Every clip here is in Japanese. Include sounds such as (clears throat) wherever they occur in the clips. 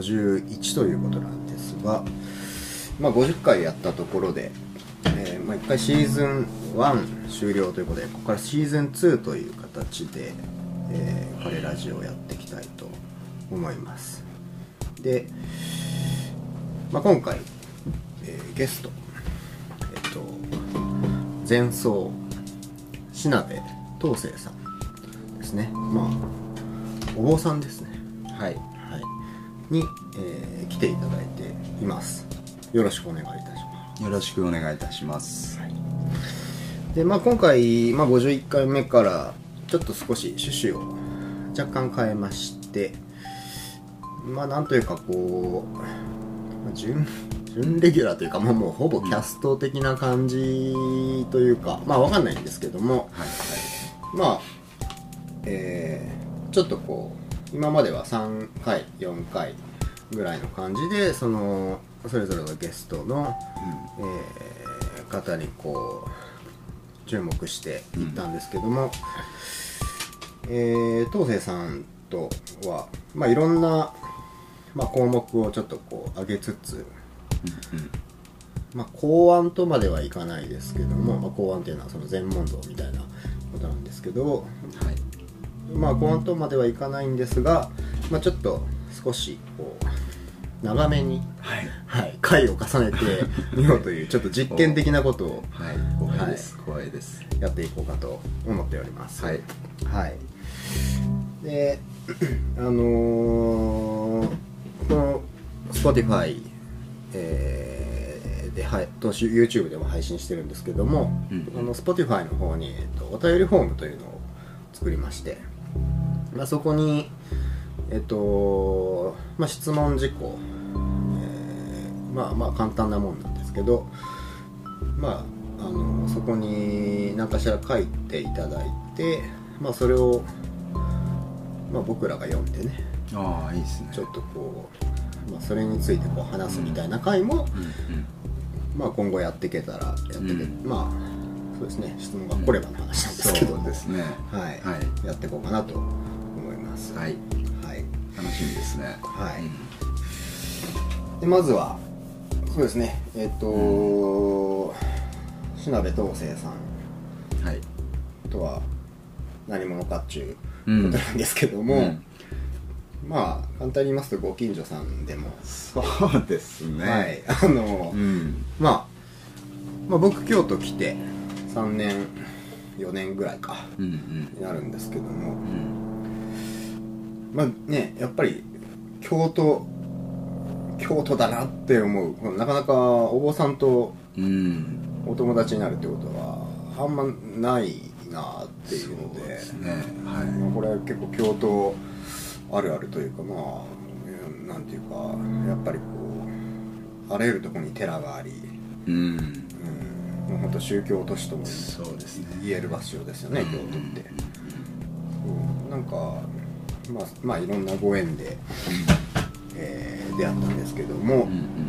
51ということなんですが、まあ、50回やったところで、えーまあ、1回シーズン1終了ということでここからシーズン2という形で、えー、カレラジオをやっていきたいと思います。で、まあ、今回、えーゲストえっと前奏品部東生さんですね。まあお坊さんですね。はい。に、えー来ていただいています。よろしくお願いいたします。よろしくお願いいたします。でまあ今回、まあ、51回目からちょっと少し趣旨を若干変えましてまあなんというかこう、まあ準準レギュラーというか、まあ、もうほぼキャスト的な感じというか、まあわかんないんですけどもはい。まあえーちょっとこう今までは3回4回ぐらいの感じでそのそれぞれのゲストの、えー方にこう注目していったんですけども、えー東生さんとは、まあ、いろんな、まあ、項目をちょっとこう上げつつ、まあ、公安とまではいかないですけども、まあ、公安っていうのはその全問答みたいなことなんですけど、はいまあ公安とまではいかないんですが、まあ、ちょっと少しこう長めに、はい。はい、回を重ねて (laughs) みようというちょっと実験的なことをはい。怖いです、怖いです。やっていこうかと思っております。はい。はい、で (clears throat) あのーこの Spotify、えーではいと YouTube でも配信してるんですけども、うん。あの Spotify の方に、えっと、お便りフォームというのを作りまして、まあ、そこにえっと、まあ、質問事項、えーまあまあ簡単なもんなんですけどまああのそこに何かしら書いていただいて、まあ、それを、まあ、僕らが読んでねああいいですね。ちょっとこう、まあ、それについてこう話すみたいな回も、うんうんまあ、今後やっていけたらやってけ、うん。まあそうですね質問が来ればの話なんですけど、そうですね。はい、はい。やっていこうかなと思います。はい。はい。楽しみですね。はい。うん。でまずはそうですね。えっ、と品部東生さん。はい。とは何者かっちゅううんことなんですけども、うん。まあ簡単に言いますとご近所さんでも、そうですね。はい。あの、うん。まあ、まあ僕京都来て3年4年ぐらいかうんになるんですけども。うん。うんまあねやっぱり京都京都だなって思う。なかなかお坊さんとうん。お友達になるってことはあんまないなっていうので。ね。はまあこれは結構京都あるあるというかまあうんなんていうかやっぱりこうあらゆるところに寺があり、うん、もう本当宗教都市とも言える場所ですよね京都って、そうなんかまあまあいろんなご縁で、えー出会ったんですけども、うんうん。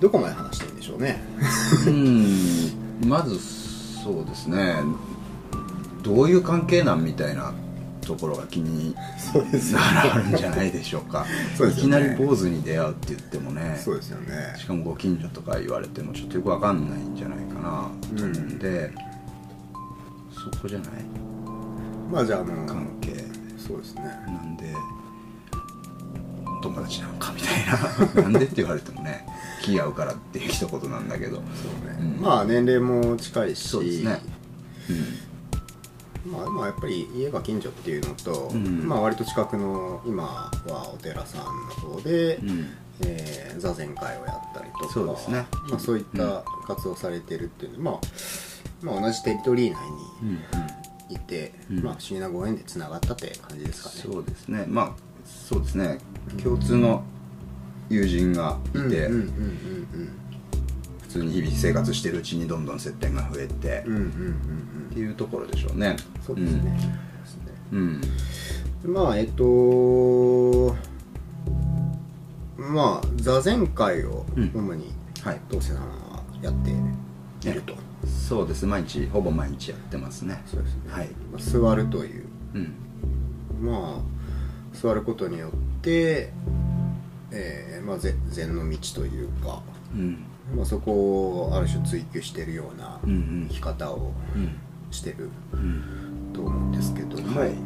どこまで話していいんでしょうね。うん。まずそうですね。どういう関係なんみたいなところが気になるんじゃないでしょうか。ね。いきなり坊主に出会うって言ってもね。そうですよね。しかもご近所とか言われてもちょっとよくわかんないんじゃないかなと思うんで、そこじゃない？まあじゃああの関係。そうですね。なんで友達なのかみたいな。(laughs) なんでって言われてもね気合うからっていう一言なんだけど。そうね、うん。まあ年齢も近いし。そうですね。まあ、まあやっぱり家が近所っていうのと、うん。まあ割と近くの今はお寺さんの方で、うん、うんえー座禅会をやったりとかそうですね。まあ、そういった活動をされてるっていうのは、まあ、まあ同じテリトリー内うんうん。にいて、うん。まあ、不思議なご縁でつながったって感じですかね。そうですね。まあそうですね。共通の友人がいて、うんうんうん。普通に日々生活してるうちにどんどん接点が増えて、うんうんうんうんっていうところでしょうね。そうですね,、そうですねうん、まあえっとまあ座禅会をうん。主にはい。東瀬さんはやっていると、そうです。毎日ほぼ毎日やってますね。そうですね、はい。まあ座るという。うん。まあ座ることによって、えーまあ、ぜ禅の道というか、うん。まあ、そこをある種追求しているようなうんうん。生き方をうんしてるうん。と思うんですけども、はい。はい。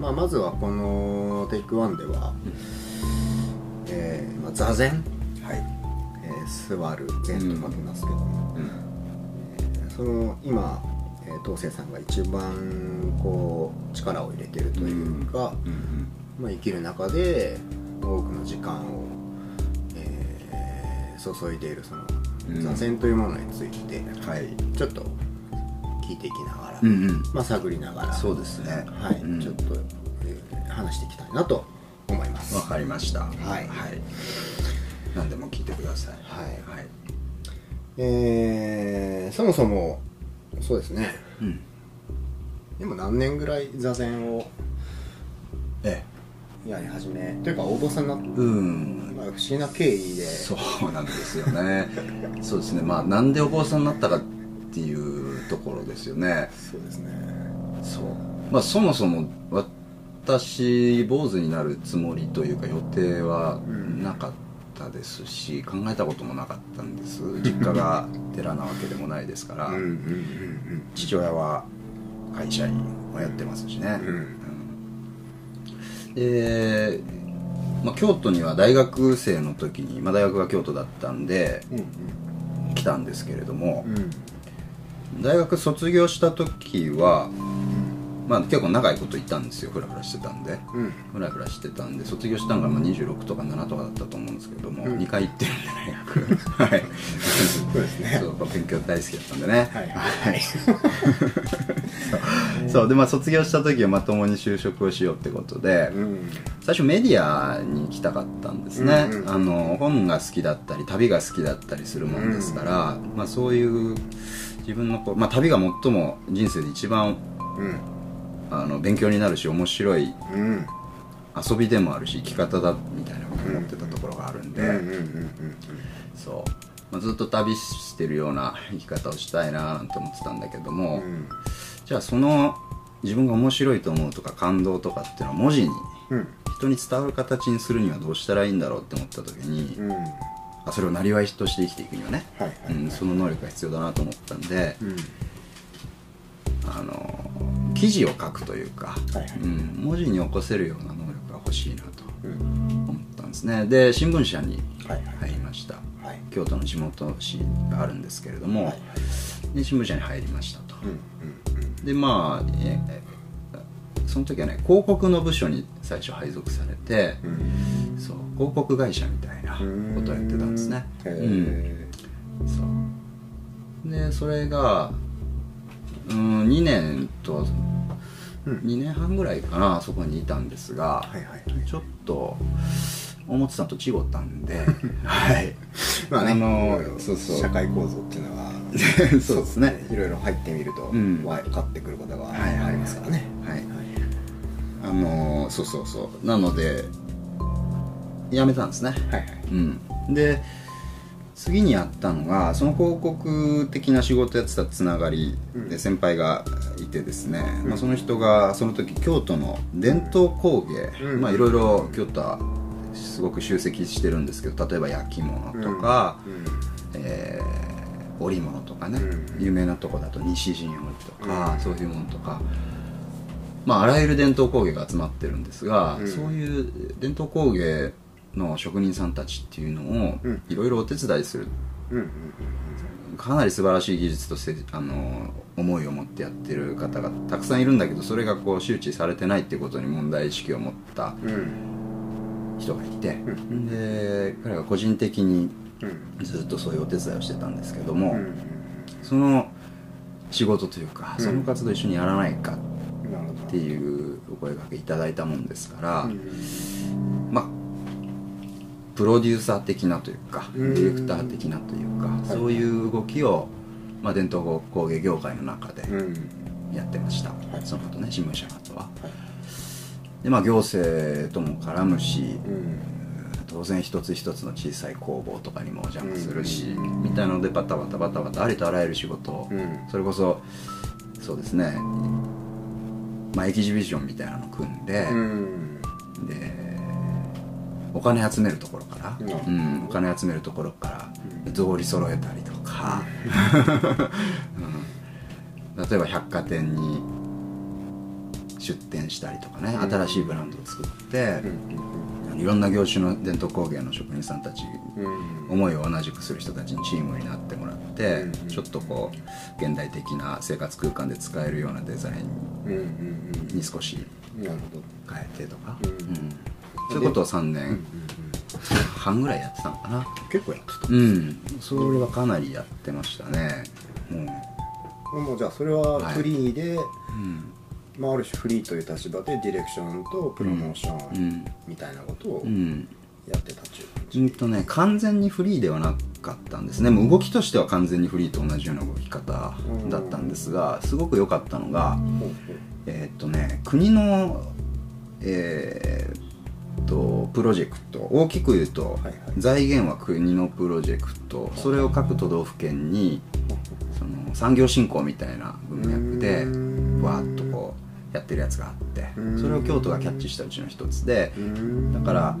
まあ、まずはこのテイクワンでは、えーまあ、座禅、はい。えー座る禅と書きますけども、うん。えーその今、えー東生さんが一番こう力を入れてるというか、うん。まあ、生きる中で多くの時間を、えー注いでいるそのうん。座禅というものについてうんはい。ちょっと聞いていきながら、うんうん。まあ、探りながらそうですね。はいうん。ちょっと、えー話していきたいなと思います。わかりました。はい。はい。何でも聞いてください。はい。はい。えーそもそもそうですね。うん。でも何年ぐらい座禅をえやり始めというか応募さんになうん。まあ、不思議な経緯で。そうなんですよね。そうですね。まあなんでお坊さんになったかっていうところですよね。そうですね。そう。まあそもそも私坊主になるつもりというか予定はなかったですし、考えたこともなかったんです。実家が寺なわけでもないですから、父親は会社員をやってますしね、うん。うん。で、まあ、京都には大学生の時に、まあ、大学が京都だったんでうん来たんですけれどもうんうん大学卒業した時は、まあ、結構長いこと行ったんですよ。フラフラしてたんで。うん。フラフラしてたんで卒業したのがまあ26とか7とかだったと思うんですけども、うん。2回行ってるんで大学 (laughs) はい。そうですね。そう勉強大好きだったんでね。はい。はい。そう。でまあ卒業した時はまともに就職をしようってことで、うん。最初メディアに行きたかったんですね、うんうん。あの本が好きだったり旅が好きだったりするもんですから、まあ、そういう自分のこう、まあ、旅が最も人生で一番うん。あの勉強になるし面白いうん。遊びでもあるし生き方だみたいなことを思ってたところがあるんで、そう、まあ、ずっと旅してるような生き方をしたいななんて思ってたんだけども、うん。じゃあその自分が面白いと思うとか感動とかっていうのは文字にうん。人に伝わる形にするにはどうしたらいいんだろうって思った時に、うんあそれをなりわいとして生きていくにはね、はいはいうん、その能力が必要だなと思ったんで、うん。あの記事を書くというか、はいはい。うん、文字に起こせるような能力が欲しいなとうん。思ったんですね。で新聞社に入りました、はい。京都の地元紙があるんですけれども、はいはい。で新聞社に入りましたと、うんうん。でまあええその時はね広告の部署に最初配属されて、うん。そう広告会社みたいなことをやってたんですね。へうんえそう。でそれがうん2年とうん。2年半ぐらいかなそこにいたんですが、はいはいちょっと思ってたのと違ったんで (laughs) はい。まあねあのそうそう。社会構造っていうのはそうですね。いろいろ入ってみるとうん。分かってくることがはいはいはいありますからねはい。あのそうそうそう。なので辞めたんですね。はいはい。うん。で次にやったのがその広告的な仕事やってたつながりで先輩がいてですね、まあ、その人がその時京都の伝統工芸、うん。まあいろいろ京都はすごく集積してるんですけど例えば焼き物とか、えー織物とかね、うん。有名なとこだと西陣織とか、うん。そういうものとかまああらゆる伝統工芸が集まってるんですが、うん。そういう伝統工芸の職人さんたちっていうのをうん。いろいろお手伝いする。かなり素晴らしい技術としてあの思いを持ってやってる方がたくさんいるんだけどそれがこう周知されてないってことに問題意識を持った人がいて、ん。で彼が個人的にうん。ずっとそういうお手伝いをしてたんですけども、うんその仕事というか、うん。その活動一緒にやらないかっていうお声掛けいただいたもんですから、うん。まあプロデューサー的なというか、うん。ディレクター的なというか、い。そういう動きを、まあ、伝統工芸業界の中でうん。やってました、はい。その後ね新聞社の後は。はい。でまあ行政とも絡むしうん。当然一つ一つの小さい工房とかにもお邪魔するし、みたいなのでバタバタバタバタありとあらゆる仕事を、うん。それこそそうですねまあエキシビションみたいなの組んで、うん。でお金集めるところから、うん。うんお金集めるところから草履揃えたりとか、うん。例えば百貨店に出店したりとかね、うん。新しいブランドを作ってう、ん。いろんな業種の伝統工芸の職人さんたちうん。思いを同じくする人たちにチームになってもらって、うん。ちょっとこう現代的な生活空間で使えるようなデザインに少しうんなるほ変えてとか、うんうんそういうこと？を3ど、うん年半ぐらいやってたのかな。結構やってうん。それはかなりやってましたね。もたもうじゃあそれはフリーで、う、うん。まあ、ある種フリーという立場でディレクションとプロモーショうん。ンみたいなことをうん。やってたっちゅう感じ、うんとね完全にフリーではなかったんですね。もう動きとしては完全にフリーと同じような動き方だったんですがすごく良かったのがほうえーっとね国のえーっとプロジェクト。大きく言うと、はいはい。財源は国のプロジェクト。それを各都道府県にその産業振興みたいな文脈でうん。わーっとこうやってるやつがあってうん。それを京都がキャッチしたうちの一つでだから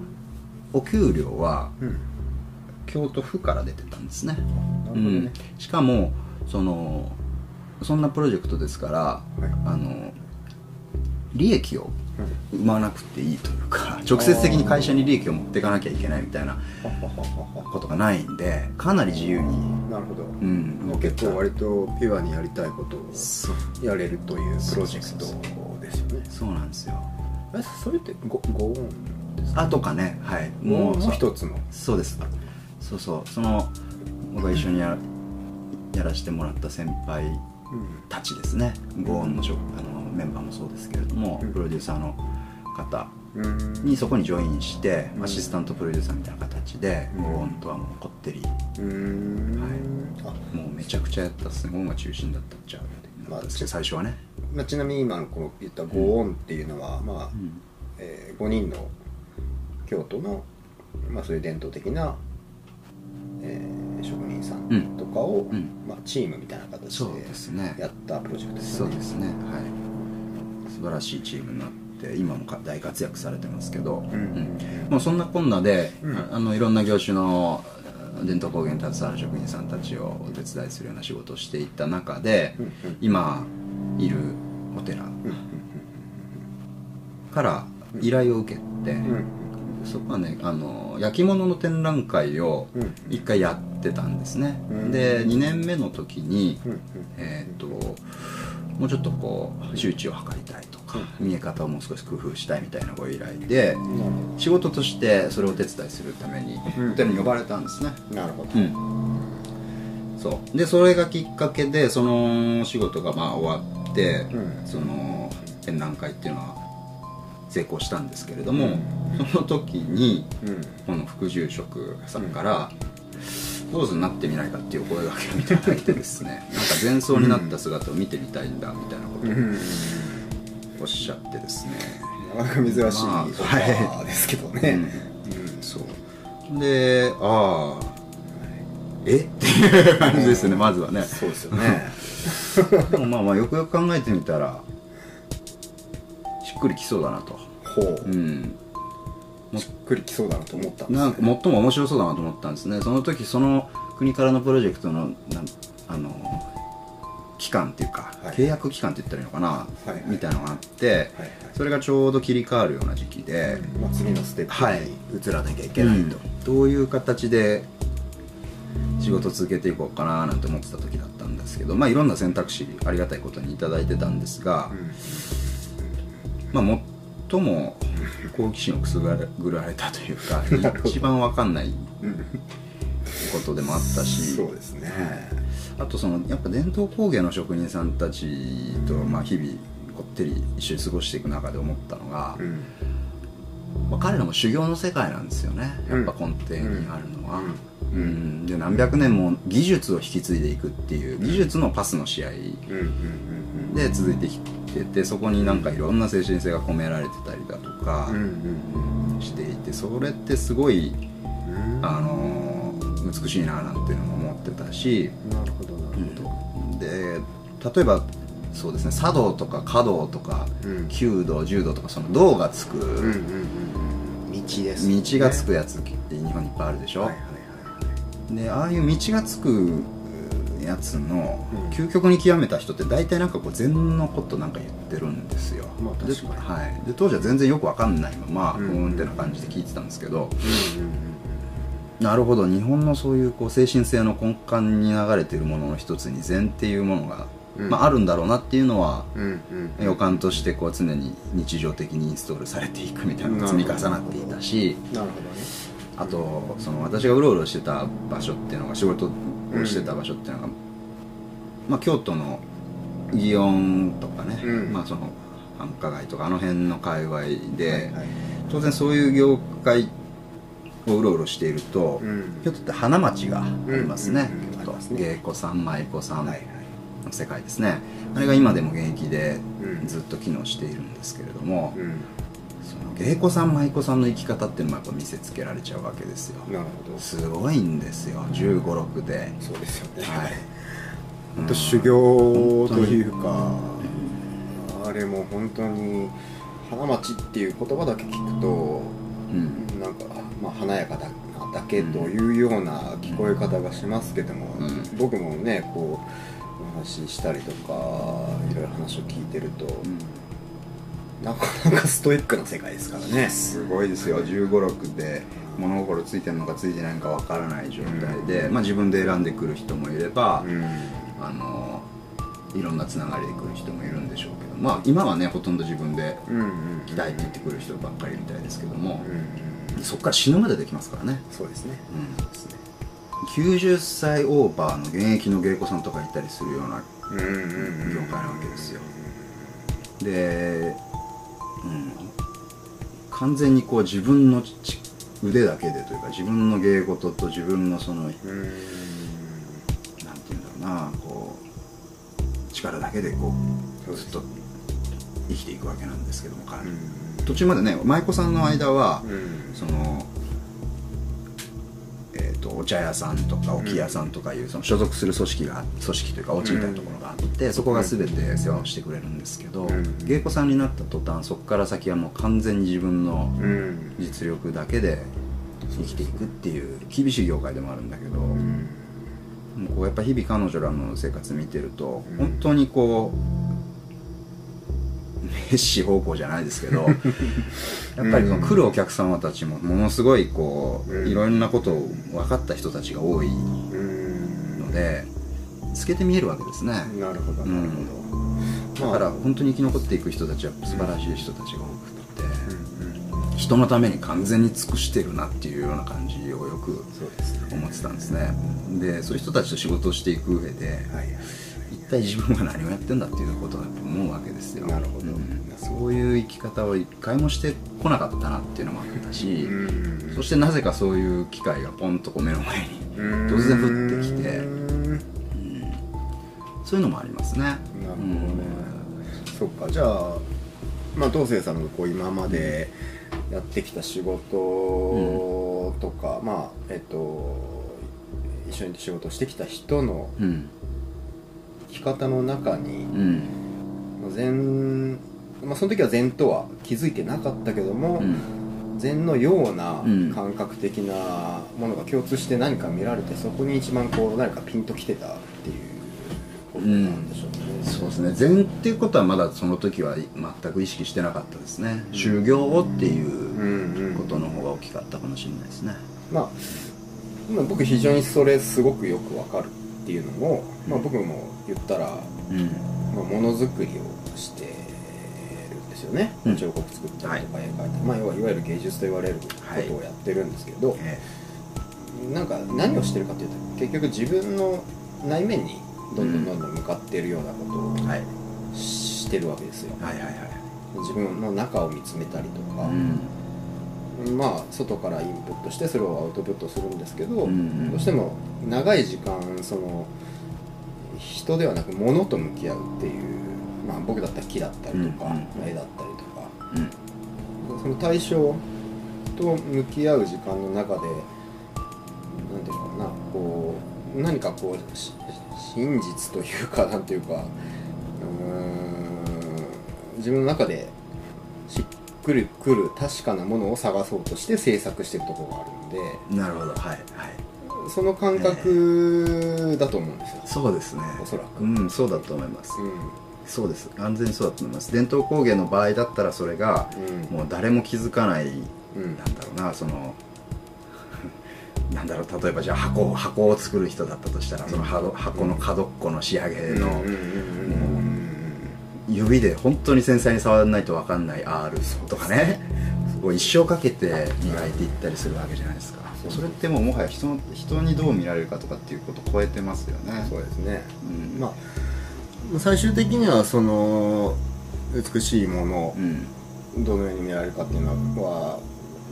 お給料はうん。京都府から出てたんですね。ね、うん、しかもそのそんなプロジェクトですから、はい。あの利益をうん生まなくていいというか直接的に会社に利益を持っていかなきゃいけないみたいなことがないんでかなり自由に、なるほど、うん、もう結構割とピュアにやりたいことをやれるというプロジェクトですよね。そうなんですよ。えそれってごご音ですか？あとかねはい。もそう。一つの？そうです。そうそう。その僕が一緒にややらせてもらった先輩うん。たちですね。ゴーンの職あのメンバーもそうですけれども、うん。プロデューサーの方うん。にそこにジョインして、うん。アシスタントプロデューサーみたいな形で、うん。ゴーンとはもうこってりうん。あ。もうめちゃくちゃやったっすねゴーンが中心だったっちゃうまあ最初はね、まあ、ちなみに今のこう言ったご音っていうのは、まあうんえー、5人の京都の、まあ、そういう伝統的な、えー職人さんとかを、うん。まあ、チームみたいな形でやったプロジェクトですよね。そうですね。はい素晴らしいチームになって今もか大活躍されてますけど、ん。もうそんなこんなで、うん。ああのいろんな業種のあ伝統工芸に携わる職人さんたちをお手伝いするような仕事をしていった中で、うんうん今いるお寺うんから依頼を受けて、うんそこはねあの焼き物の展覧会をうん一回やってたんですね、うんで2年目の時に、うんうん。えーっともうちょっとこう周知を図りたいとか、見え方をもう少し工夫したいみたいなご依頼で仕事としてそれをお手伝いするためにうん。ホテルに呼ばれたんですね。なるほど、うん。そう。でそれがきっかけでその仕事がまあ終わって、うん。その展覧会っていうのは成功したんですけれども、その時にうん。この副住職さんから「坊主になってみないか」っていうお声がけをいただいてですね。(laughs) なんか前奏になった姿を見てみたいんだみたいなことうん。をおっしゃってですね、なかなか珍しいオフですけどね、うん。そう。でああ。え？っていう感じですねまずはね。そうですよね。(laughs) でもまあまあよくよく考えてみたらしっくりきそうだなと。ほう、うんしっくりきそうだなと思ったんです、ね、なんか最も面白そうだなと思ったんですね。その時その国からのプロジェクトのなんあの期間っていうか、はい。契約期間って言ったらいいのかな、はい。はいみたいなのがあって、はい。はいそれがちょうど切り替わるような時期で、まあ、次のステッはい。プに移らなきゃいけないと、どういう形で仕事を続けていこうかななんて思ってた時だったんですけどまあいろんな選択肢ありがたいことに頂いてたんですが、まあ最も好奇心をくすぐられたというか (laughs) 一番わかんないことでもあったしそうですね、あとそのやっぱ伝統工芸の職人さんたちと、まあ、日々こってり一緒に過ごしていく中で思ったのが、うん。まあ、彼らも修行の世界なんですよね。やっぱ根底にあるのは、うん。で何百年も技術を引き継いでいくっていう技術のパスの試合うん。うん。うんで続いてきててそこになんかいろんな精神性が込められてたりだとか、していてそれってすごい、うん。あのー美しいななんていうのも思ってたし、なるほどなるほど、で例えばそうですね茶道とか華道とか、うん。弓道柔道とかその道がつく、道ですね。道がつくやつって日本にいっぱいあるでしょ、はいはいはい。でああいう道がつくやつのうん。究極に極めた人って大体なんかこう禅のことなんか言ってるんですよ、まあではい、で当時は全然よくわかんないままうん。ふーんってな感じで聞いてたんですけど、うんうんなるほど。日本のそういうこう精神性の根幹に流れているものの一つに禅っていうものが、うん。まあ、あるんだろうなっていうのはうんうんうん。予感としてこう常に日常的にインストールされていくみたいなのが積み重なっていたしなるほどね。あとその私がうろうろしてた場所っていうのが仕事をしてた場所っていうのが、まあ、京都の祇園とかね、うん。まあ、その繁華街とかあの辺の界隈で、はいはい。当然そういう業界をうろうろしていると、うん。京都って花街がありますね,、芸妓さん舞妓さんのはいはい。世界ですね。あれが今でも現役でうん。ずっと機能しているんですけれども、うんその芸妓さん舞妓さんの生き方っていうのもやっぱ見せつけられちゃうわけですよ。なるほど。すごいんですよ。1 5 6で、そうですよね。はい。本当修行というかあれも本当に花街っていう言葉だけ聞くとうん。なんか、まあ、華やかだだけというような聞こえ方がしますけども、うん。僕もねこうお話ししたりとかいろいろ話を聞いてると、なかなかストイックな世界ですからね。すごいですよ。1 5 6で物心ついてるのかついてないのかわからない状態で、まあ、自分で選んでくる人もいれば、うん。あのいろんなつながりで来る人もいるんでしょうけどまあ今はねほとんど自分でうんうん来たいって言ってくる人ばっかりみたいですけどもうんうんそこから死ぬまでできますからね、そうですね。うん、90歳オーバーの現役の芸妓さんとかいたりするようなうんうんうん。業界なわけですよ。で、うん、完全にこう自分のち腕だけでというか自分の芸事と自分のそのなんてうん言うんだろうなこう力だけでこそうずっと生きていくわけなんですけども彼途中までね舞妓さんの間は、うん。そのえー、とお茶屋さんとか置屋さんとかいうその所属する組織が組織というかお家みたいなところがあって、そこが全て世話をしてくれるんですけど、うん。芸妓さんになった途端そこから先はもう完全に自分のうん実力だけで生きていくっていう厳しい業界でもあるんだけど、うん。もうこうやっぱ日々彼女らの生活見てると、うん。本当にこう滅死方向じゃないですけど (laughs) やっぱりその来るお客様たちもものすごいこう、うん。いろんなことを分かった人たちが多いうん。ので透けて見えるわけですね。なるほどなるほど、だから本当に生き残っていく人たちは素晴らしい人たちが多くて、うんうん人のために完全に尽くしてるなっていうような感じをよく思ってたんですね。でそういう人たちと仕事をしていく上で、はいはい。一体自分は何をやってんだっていうことだと思うわけですよ。なるほど。うん。そういう生き方を一回もしてこなかったなっていうのもあったし、うん。そしてなぜかそういう機会がポンとこう目の前に突然降ってきて。うん。そういうのもありますね。なるほどね、そっか。じゃあまあ東生さんがこう今までやってきた仕事とか、まあえっと一緒に仕事をしてきた人のうん。生き方の中に禅、まあ、その時は禅とは気づいてなかったけども、うん。禅のようなうん。感覚的なものが共通して何か見られてそこに一番こう何かピンときてたっていうことなんでしょうね、そうですね。禅っていうことはまだその時は全く意識してなかったですね、修行をっていううんうんことの方が大きかったかもしれないですね。まあ、まあ僕非常にそれすごくよくわかるっていうのも、まあ、僕も言ったら、うん。まあ、ものづくりをしてるんですよね、うん。彫刻作ったりとか絵描いたり、まあ、要はいわゆる芸術と言われることをやってるんですけど、えなんか何をしてるかというと結局自分の内面にどんどんどんどん向かっているようなことえはい。をしてるわけですよ、はいはいはい。自分の中を見つめたりとか、うん。まあ外からインプットしてそれをアウトプットするんですけど、うんうん。どうしても長い時間その人ではなく物と向き合うっていう、まあ、僕だったら木だったりとか、絵だったりとか。うん。その対象と向き合う時間の中でなんていうのかなこう何かこうし真実というかなんていうかうーん自分の中でしっくりくる確かなものを探そうとして制作してるところがあるんで。なるほど。はいはいその感覚だと思うんですよ、そうですね。おそらく。うんそうだと思います、うん。そうです。完全にそうだと思います。伝統工芸の場合だったらそれが、うん。もう誰も気づかない、うん。なんだろうなその (laughs) なんだろう例えばじゃあ箱箱を作る人だったとしたらその箱箱の角っこの仕上げのうんうんうんうん指で本当に繊細に触らないと分かんない R とかねこう一生かけて磨いていったりするわけじゃないですかそうそれってもうもはや人の人にどう見られるかとかっていうことを超えてますよね。そうですね、うん。まあ最終的にはその美しいものうん。どのように見られるかっていうのは、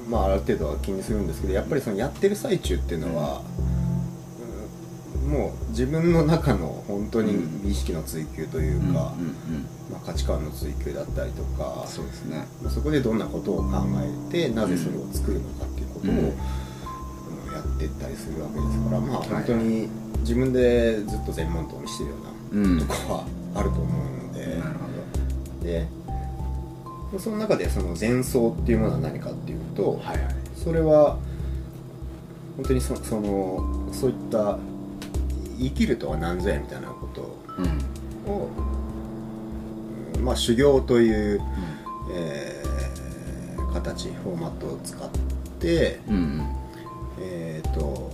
まあ、ある程度は気にするんですけどやっぱりそのやってる最中っていうのは、うん。もう自分の中の本当に美意識の追求というか、うんうんうん。まあ、価値観の追求だったりとかそうですね。まあそこでどんなことを考えてなぜそれを作るのかっていうことを、うんうんやっていったりするわけですからまあはい。本当に自分でずっと全問答にしてるようなうん。とこはあると思うので。なるほでその中でその前奏っていうものは何かっていうと、どはいはい。それは本当にそそのそういった生きるとは何ぞやみたいなことうんを、うん。まあ修行という、えー形フォーマットを使って、うんえーと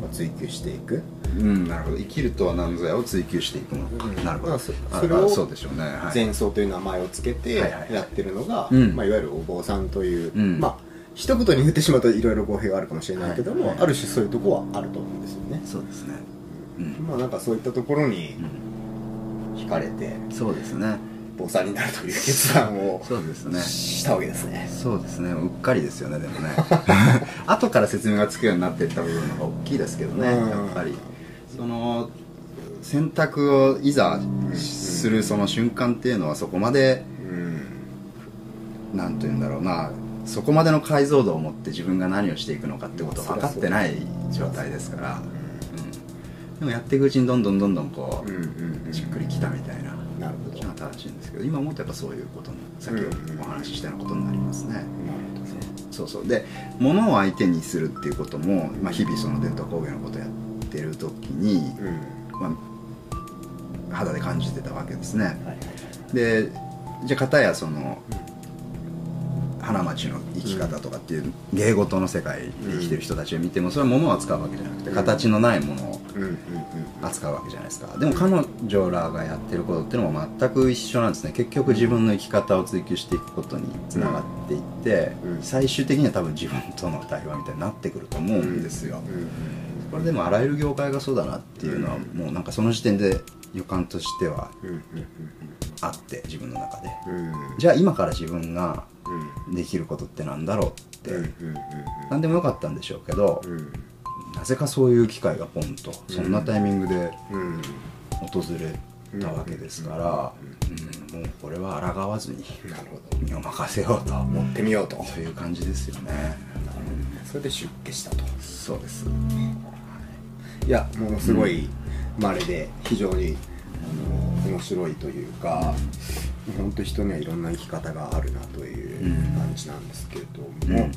まあ、追求していく。うん、うん、なるほど。生きるとは何ぞやを追求していくのか、うん。なるほど。まあそれをあそうでしょうね、はい、前奏という名前をつけてやってるのが、うん。まあ、いわゆるお坊さんという、うん。まあ一言に言ってしまうといろいろ語弊があるかもしれないけども、はいはいある種そういうところはあると思うんですよね、そうですね。うん、まあなんかそういったところに惹かれて。そうですね坊さんになるという決断をそうですね。したわけですね。そうですね。うっかりですよねでもね。(laughs) (laughs) 後から説明がつくようになっていった部分の方が大きいですけどねうん。やっぱり。その選択をいざするその瞬間っていうのはそこまでうん。なんというんだろうな。そこまでの解像度を持って自分が何をしていくのかってことを分かってない状態ですから、うん、でもやっていくうちにどんどんどんどんこうんうんうん。うしっくりきたみたいななるほど。正しいんですけど今思うとやっぱそういうことにさっきうん。お話ししたようなことになりますね、なるほどね。そうそう。で物を相手にするっていうことも、まあ、日々その伝統工芸のことをやってる時に、うん。まあ、肌で感じてたわけですね。はいはいはい。でじゃあ片やその花街の生き方とかっていう芸事の世界で生きてる人たちを見てもそれは物を扱うわけじゃなくて形のないものを扱うわけじゃないですか。でも彼女らがやってることっていうのも全く一緒なんですね。結局自分の生き方を追求していくことにつながっていって、うん。最終的には多分自分との対話みたいになってくると思うんですよ、これでもあらゆる業界がそうだなっていうのはもうなんかその時点で予感としてはあって自分の中で。じゃあ今から自分がうんできることってなんだろうって、何でもよかったんでしょうけど、なぜかそういう機会がポンとそんなタイミングでうん。訪れたわけですから、うんもうこれは抗わずに身を任せようと。持ってみようと。という感じですよね、それで出家したと。そうです。い。やものすごい稀で非常にあの面白いというか本当人にはいろんな生き方があるなという感じなんですけれども、うん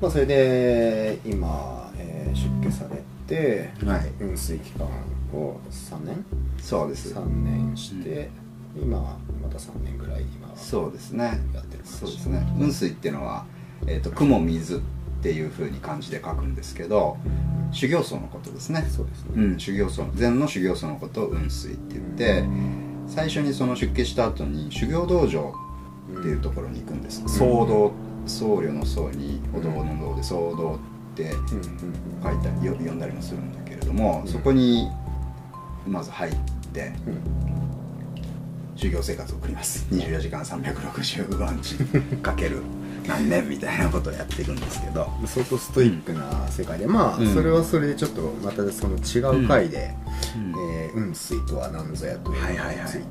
まあ、それで今、えー出家されて、はい。雲水期間を3年？そうです。3年して、今また3年ぐらい今そうですね。やってるそうですね。雲水っていうのは、えー、と雲水っていうふうに漢字で書くんですけど修行僧のことですね。そうですね、うん、修行僧禅の修行僧のことを雲水って言って最初にその出家した後に修行道場っていうところに行くんです、僧道僧侶の僧にお堂の堂で僧道ってうんうん書いたりよ読んだりもするんだけれども、うん。そこにまず入ってうん。うん修行生活を送ります。24時間365日かける何年みたいなことをやっていくんですけど。相当ストイックな世界で、まあ、うん。それはそれでちょっとまたその違う回でうん「えー雲水とは何ぞや」というのについて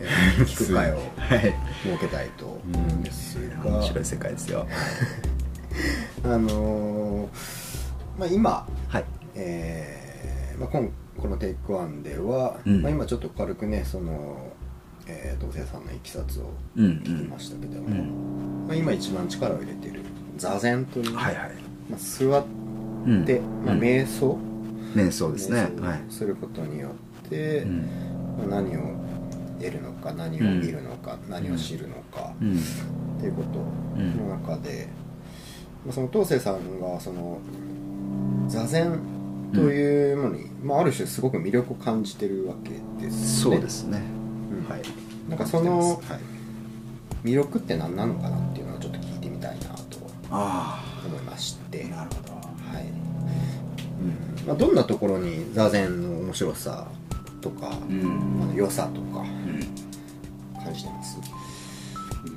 えー (laughs) 聞く会をはい。設けたいと思うん。ですが、面白い世界ですよ。(laughs) あのーまあ今はい。えーまあ、今このテイクワンでは、うん。まあ、今ちょっと軽くねその、えー同性さんのいきさつをうんうん。聞きましたけども、うんまあ、今一番力を入れている座禅という、はいはい。まあ、座っうん。て、まあ、うん。瞑想、瞑想ですね。することによって、うん。まあ何を得るのか何を見るのか、何を知るのか、うん。っていうことの中で、まあ、その東生さんがその座禅というものに、まあ、ある種すごく魅力を感じてるわけですよね。そうですね。うんはい。なんかそのはい。魅力って何なのかなっていうのをちょっと聞いてみたいなとあ思いまして、あなるほど。はい。うん。まあ、どんなところに座禅の面白さとか、うん。まあ、良さとかうん。感じてます、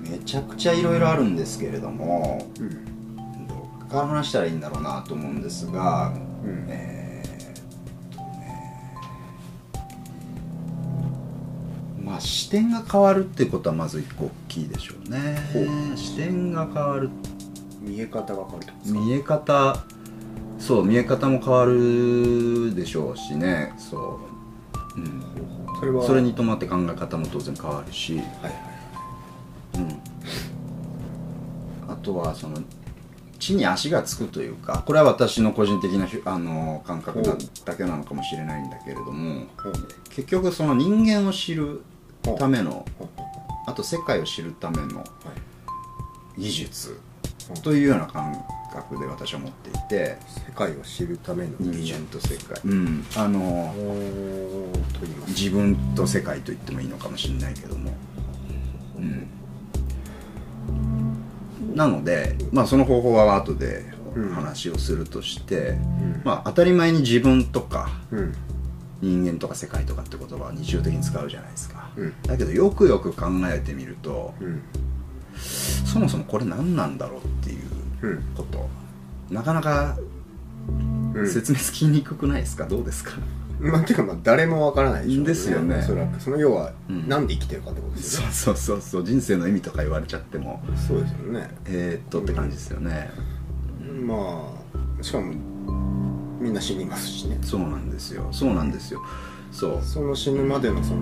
めちゃくちゃいろいろあるんですけれどもうん。どっから話したらいいんだろうなと思うんですが、うん。えー視点が変わるっていうことはまず一個大きいでしょうね。視点が変わる。見え方が変わるってことですか？見え方。そう見え方も変わるでしょうしね。そう、うん、それは。それに伴って考え方も当然変わるし、はいはい。うん、あとはその地に足がつくというかこれは私の個人的なひあの感覚だだけなのかもしれないんだけれども結局その人間を知るためのあと世界を知るための技術というような感覚で私は持っていて世界を知るための人間と世界。うん。あの自分と世界と言ってもいいのかもしれないけども、うん、なので、まあ、その方法は後で話をするとして、ん。まあ、当たり前に自分とかうん人間とか世界とかって言葉は日常的に使うじゃないですか、うん。だけどよくよく考えてみるとうん。そもそもこれ何なんだろうっていううん。ことなかなかうん。説明つきにくくないですか？どうですか？まあてかまあ誰もわからないでしょうですよね。おそらく。その要はうん。なんで生きてるかってことですよね。そうそうそうそう。人生の意味とか言われちゃっても。そうですよね。えー、っとって感じですよね、まあしかもみんな死にますしね。そうなんですよ。そうなんですよ。そう。その死ぬまでのその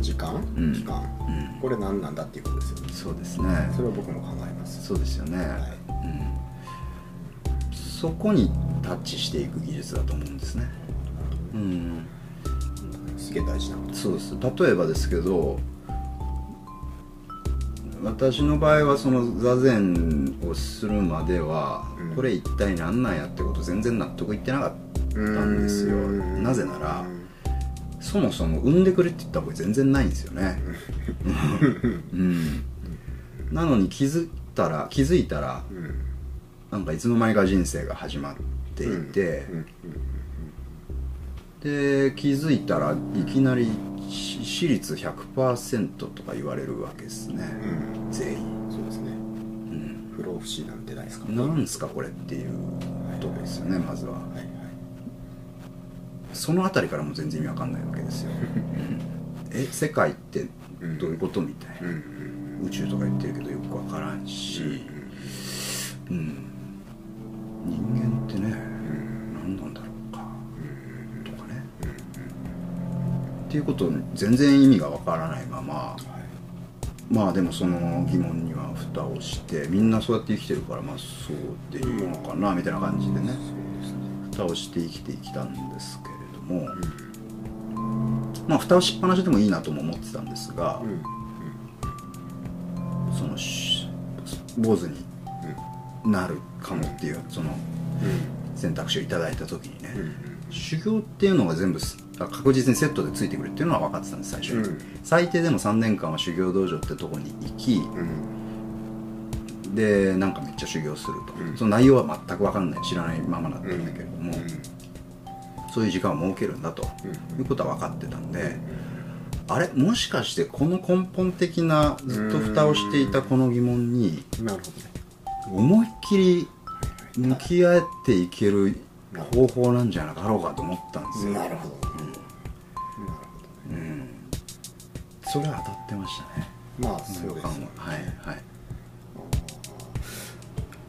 時間？うん。期間？うん。これ何なんだっていうことですよね。そうですね。それは僕も考えます。そうですよね、はい。うん、そこにタッチしていく技術だと思うんですね。うん。すげえ大事なこと。そうです。例えばですけど私の場合はその座禅をするまでは、うん。これ一体何なんやってこと全然納得いってなかったんですよ。うん。なぜならそもそも産んでくれって言った覚え全然ないんですよね。(laughs) うん。なのに気づいたら気づいたらうん。なんかいつの間にか人生が始まっていて、うん。で気づいたらいきなりし私立100%とか言われるわけですね、うん。全員、そうですね。うん、不老不死なんてないですか？なんすかこれっていうとこですよねまずは。はいはい。その辺りからもう全然意味わかんないわけですよ、(laughs) うん。え世界ってどういうことみたいな、うん。宇宙とか言ってるけどよくわからんし、うん、人間ってね、何なんだろうっていうこと全然意味がわからないまままあでもその疑問には蓋をしてみんなそうやって生きてるからまあそうでいいのかなみたいな感じでね蓋をして生きてきたんですけれども、まあ蓋をしっぱなしでもいいなとも思ってたんですが、うんそのし坊主になるかもっていうその選択肢をいただいた時にね、修行っていうのが全部確実にセットでついてくるっていうのは分かってたんです最初。に、うん。最低でも3年間は修行道場ってとこに行き、うん。でなんかめっちゃ修行すると、うん。その内容は全く分かんない知らないままだったんだけれども、うん。そういう時間を設けるんだと、うん。いうことは分かってたんで、あれもしかしてこの根本的なずっと蓋をしていたこの疑問に思いっきり向き合っていける方法なんじゃなかろうかと思ったんですよ、なるほど。うん、それは当たってましたね。まあそうです予感ははいはい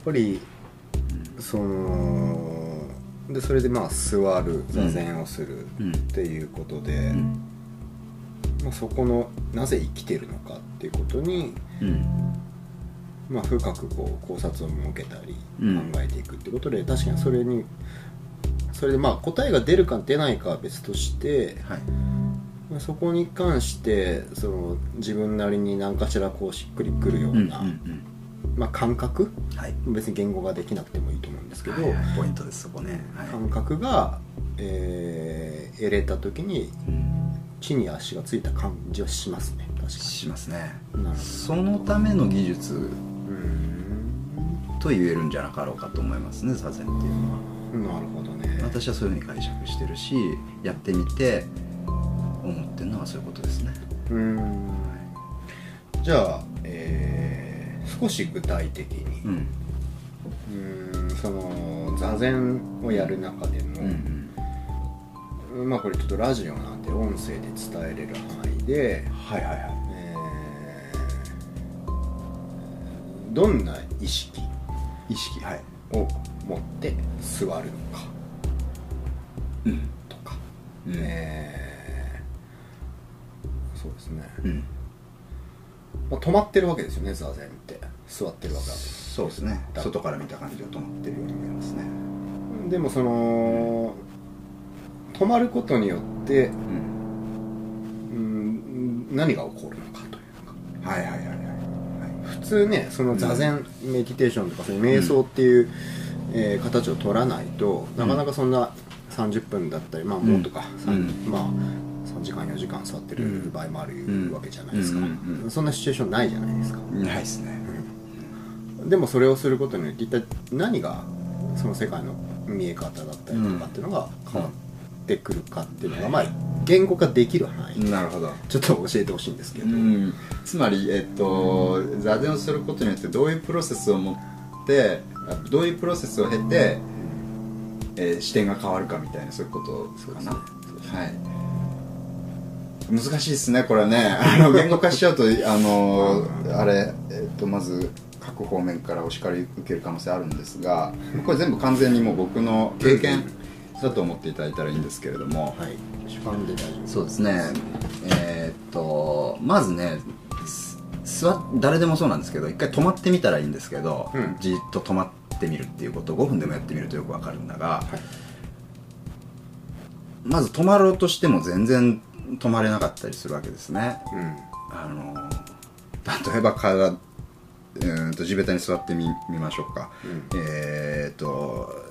ぱりそのでそれでまあ座る座禅をするうん。っていうことで、うん。まあ、そこのなぜ生きてるのかっていうことに、うん。まあ、深くこう考察を設けたりうん。考えていくってことで、確かにそれにそれでまあ答えが出るか出ないかは別として、はい。まあそこに関してその自分なりに何かしらこうしっくりくるような、うんうんうん。まあ、感覚？はい。別に言語ができなくてもいいと思うんですけど、はいはい。ポイントですそこね。はい。感覚が、えー得れた時にうん地に足がついた感じはしますね。確かしますね。になるほそのための技術どうん。と言えるんじゃなかろうかと思いますね座禅っていうのはなるほどね。私はそういうふうに解釈してるしやってみて思ってるのはそういうことですね。うん。じゃあ、えー少し具体的に。うん。うんその座禅をやる中でも、うんうん。まあこれちょっとラジオなんで音声で伝えれる範囲で、はいはいはい。えーどんな意識意識はい。を持って座るのか。うん。とか、うん。えーそうですね、うん。まあ、止まってるわけですよね座禅って。座ってるわけだそうですね。だ外から見た感じは止まってるように見えますね。でもその止まることによって、うん。うん、何が起こるのかというか。はいはいはいはい。はい。普通ねその座禅、メディテーションとかそういう瞑想っていう、えー形を取らないとなかなかそんな30分だったりまあもうとか、うん。まあ3時間4時間座ってる場合もあるん。わけじゃないですか、うんうんうん。そんなシチュエーションないじゃないですか、ないですね。でもそれをすることによって一体何がその世界の見え方だったりとかっていうのが変わってくるかっていうのが、まあ言語化できる範囲、なるほど。ちょっと教えてほしいんですけど、うん。つまり、えっと、座禅をすることによってどういうプロセスを持ってあどういうプロセスを経て、えー視点が変わるかみたいなそういうことかな、はい。難しいですねこれはね。(laughs) あの言語化しちゃうとあのあれ、えっとまず各方面からお叱り受ける可能性あるんですがこれ全部完全にもう僕の経験だと思っていただいたらいいんですけれども、はい。主観で大丈夫そうですね。えーっとまずねす座っ誰でもそうなんですけど一回止まってみたらいいんですけど、うん。じっと止まってみるっていうことを5分でもやってみるとよくわかるんだが、はい。まず止まろうとしても全然止まれなかったりするわけですね。うん。あの例えば体うーんと地べたに座ってみみましょうか、うえーっと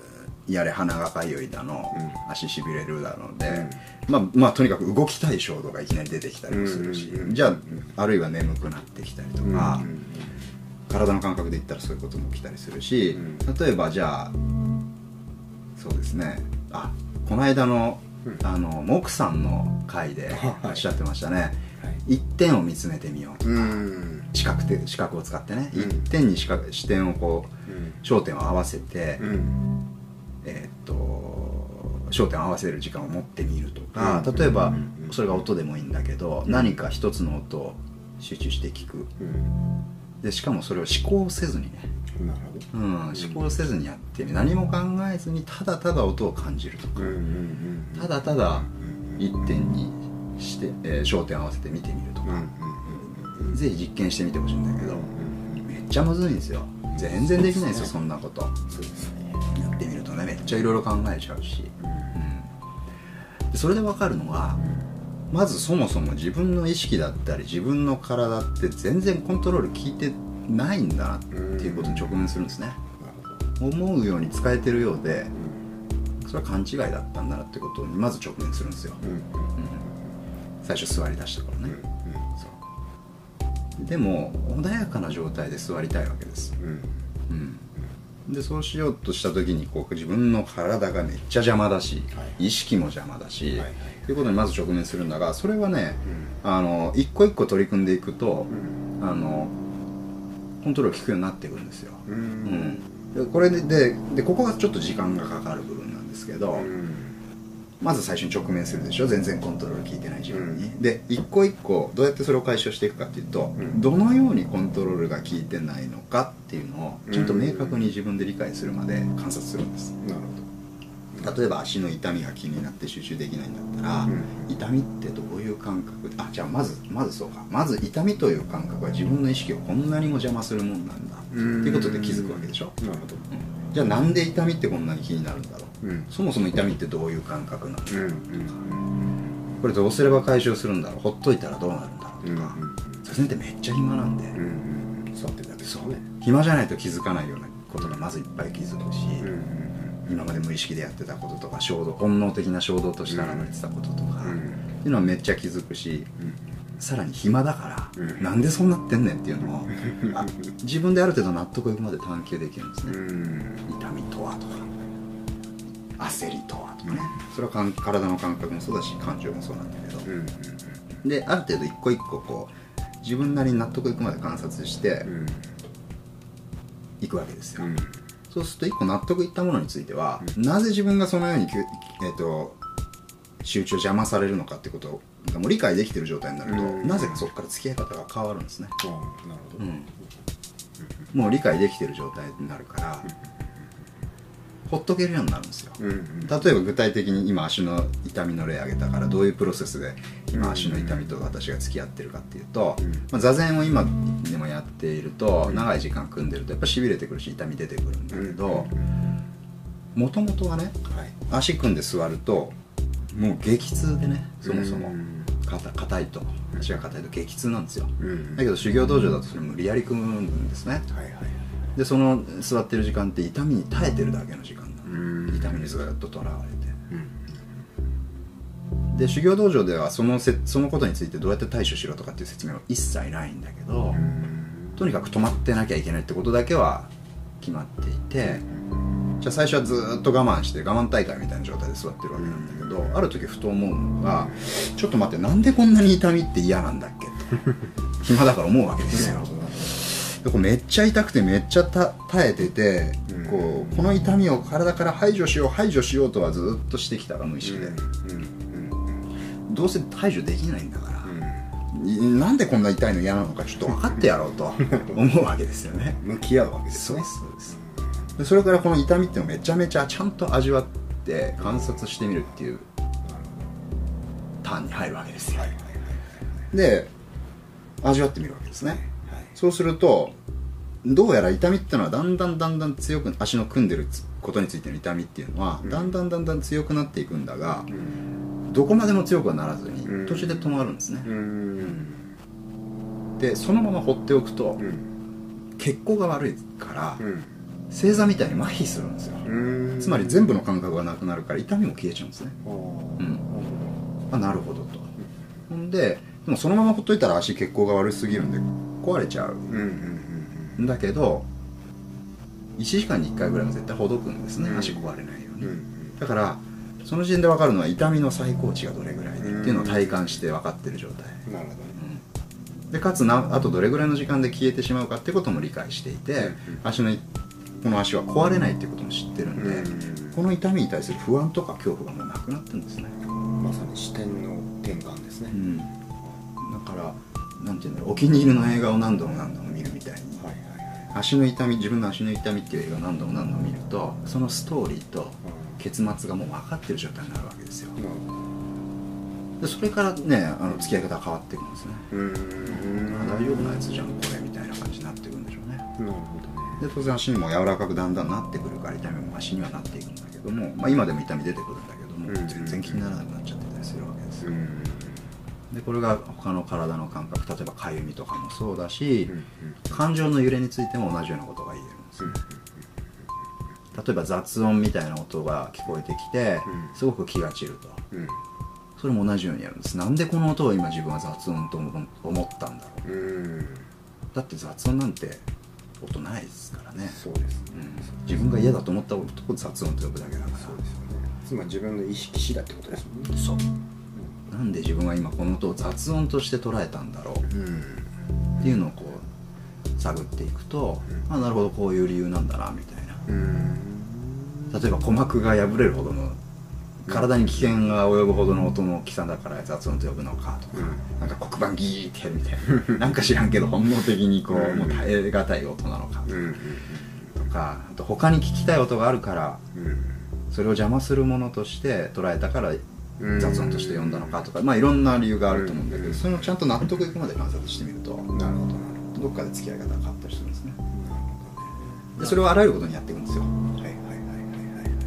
やれ鼻がかゆいだの、う足しびれるだので、まあまあとにかく動きたい衝動がいきなり出てきたりもするし、うんうんうんじゃああるいは眠くなってきたりとか、うん体の感覚で言ったらそういうことも起きたりするし、うん。例えばじゃあそうですね。あこの間の,、うん。あの木さんの回ではい。おっしゃってましたね、はい。一点を見つめてみようとか、うん。視覚て視覚を使ってね、うん。一点に視覚視点をこううん。焦点を合わせて、うんえーっと焦点を合わせる時間を持ってみるとか、うん。例えばうん。それが音でもいいんだけど、何か一つの音を集中して聞く。うん。でしかもそれを思考せずにね、なるほど。うん、思考せずにやって何も考えずにただただ音を感じるとか、うんうんただただ一点にして、えー焦点を合わせて見てみるとうんうんか、うんうん。ぜひ実験してみてほしいんだけど、うんめっちゃむずいんですよ。全然できないですよそんなこと。そうですね。やってみるとねめっちゃいろいろ考えちゃうし、うん。でそれで分かるのはまずそもそも自分の意識だったり自分の体って全然コントロール効いてないんだなっていうことに直面するんですね。思うように使えてるようでうん。それは勘違いだったんだなってことにまず直面するんですよ、うん。うん。最初座りだしたからね、うん。そう。でも穏やかな状態で座りたいわけです、うんうん、でそうしようとした時にこう自分の体がめっちゃ邪魔だし、はい。意識も邪魔だし、はいはいっていうことにまず直面するんだがそれはね、あの一個一個取り組んでいくと、うん。あのコントロール効くようになってくるんですよ、ううん。んでこれでででここがちょっと時間がかかる部分なんですけど、うんまず最初に直面するでしょ。全然コントロール効いてない自分に、で一個一個どうやってそれを解消していくかっていうと、うん。どのようにコントロールが効いてないのかっていうのをちゃんと明確に自分で理解するまで観察するんです。なる例えば足の痛みが気になって集中できないんだったら、うん。痛みってどういう感覚？あじゃあまずまずそうか。まず痛みという感覚は自分の意識をこんなにも邪魔するもんなんだ。っていうことで気づくわけでしょ、ほどなるほどじゃあなんで痛みってこんなに気になるんだろう、うん。そもそも痛みってどういう感覚なの？うんうんこれどうすれば解消するんだろう？ほっといたらどうなるんだろうとか、うんそれってめっちゃ暇なんで、うんうん座ってるだけそうね。暇じゃないと気づかないようなことがまずいっぱい気づくし、今まで無意識でやってたこととか衝動本能的な衝動として現れてたこととか、うんっていうのはめっちゃ気づくしうんさらに暇だから、うん。なんでそうなってんねんっていうのを (laughs) あ自分である程度納得いくまで探求できるんですね、うん。痛みとはとか焦りとはとかね、それはかん体の感覚もそうだし感情もそうなんだけど、うんである程度一個一個こう自分なりに納得いくまで観察してうん。いくわけですよ、うん。そうすると一個納得いったものについては、なぜ自分がそのようにきゅ、えー、と集中を邪魔されるのかってことがもう理解できてる状態になると、うんなぜかそこから付き合い方が変わるんですね、ああなるほど。うん。もう理解できてる状態になるから、ほっとけるようになるんですよ、うんうん例えば具体的に今足の痛みの例挙げたからどういうプロセスで今足の痛みと私が付き合ってるかっていうと、うんまあ、座禅を今でもやっていると長い時間組んでるとやっぱしびれてくるし痛み出てくるんだけどもともとはねはい。足組んで座るともう激痛でねそもそも。うん硬硬いと。足が硬いと激痛なんですよ。うん。だけど修行道場だとそれ無理やり組むんですね。はいはいでその座ってる時間って痛みに耐えてるだけの時間なうん。の痛みにずっととらわれて。うん。で修行道場ではそのせそのことについてどうやって対処しろとかっていう説明は一切ないんだけど、とにかく止まってなきゃいけないってことだけは決まっていてじゃあ最初はずーっと我慢して我慢大会みたいな状態で座ってるわけなんだけど、ある時ふと思うのがちょっと待ってなんでこんなに痛みって嫌なんだっけ？と。(laughs) 暇だから思うわけですよ。でこうめっちゃ痛くてめっちゃた耐えてて、うん。こうこの痛みを体から排除しよう排除しようとはずっとしてきたが無意識で、どうせ排除できないんだから、いなんでこんな痛いの嫌なのかちょっと分かってやろうと思うわけですよね。(laughs) 向き合うわけですね。そうですでそれからこの痛みっていうのをめちゃめちゃちゃんと味わって観察してみるっていうターンに入るわけですよ。はいはいはいで味わってみるわけですね。はいそうするとどうやら痛みっていうのはだんだんだんだん強く足の組んでることについての痛みっていうのは、うん。だんだんだんだん強くなっていくんだが、うん。どこまでも強くはならずにうん。途中で止まるんですね、うん。でそのまま放っておくと、うん。血行が悪いから、うん正座みたいに麻痺するんですよ、うんつまり全部の感覚がなくなるから痛みも消えちゃうんですね。うん。あなるほどと、ほんででもそのままほっといたら足血行が悪すぎるんで壊れちゃう。うんうんんだけど1時間に1回ぐらいは絶対ほどくんですね、うん。足壊れないように、うんうん。だからその時点で分かるのは痛みの最高値がどれぐらいでっていうのを体感して分かってる状態、なるほど。ねでかつなあとどれぐらいの時間で消えてしまうかってことも理解していて、うん足のこの足は壊れないっていうことも知ってるんで、うん。この痛みに対する不安とか恐怖がもうなくなってるんですね、まさに視点の転換ですね。うん、だからなんていうんだろうお気に入りの映画を何度も何度も見るみたいに。はいはいはい。足の痛み自分の足の痛みっていう映画を何度も何度も見るとそのストーリーと結末がもう分かってる状態になるわけですよ。でそれからねあの付き合い方が変わっていくんですね、うん。あ大丈夫なやつじゃんこれみたいな感じになっていくんでしょうね。なるほど。ねで当然足にも柔らかくだんだんなってくるから痛みも足にはなっていくんだけども、まあ、今でも痛み出てくるんだけども、うん全然気にならなくなっちゃってたりするわけですよ、うんでこれが他の体の感覚例えばかゆみとかもそうだし、うん感情の揺れについても同じようなことが言えるんです。よ、例えば雑音みたいな音が聞こえてきて、うん。すごく気が散ると。うん。それも同じようにやるんです。なんでこの音を今自分は雑音と思思ったんだろう。うん。だって雑音なんて音ないですからね、そうですね。うん、自分が嫌だと思ったことを雑音と呼ぶだけだから。そうですよね。つまり自分の意識次第ってことですもんね。そう。なんで自分は今この音を雑音として捉えたんだろう。うんっていうのをこう探っていくと、あなるほどこういう理由なんだなみたいな。うん。例えば鼓膜が破れるほどの体に危険が及ぶほどの音の大きさだから雑音と呼ぶのかとか、うん。なんか黒板ギーってやるみたいな。(laughs) なんか知らんけど本能的にこう、うんもう耐え難い音なのかうんうんとかあと他に聞きたい音があるからうんそれを邪魔するものとして捉えたからうん。雑音として呼んだのかとか、まあいろんな理由があると思うんだけど、うん。それをちゃんと納得いくまで観察してみるとなるほど。どっかで付き合い方が変わったりするんですね。どでそれをあらゆることにやっていくんですよ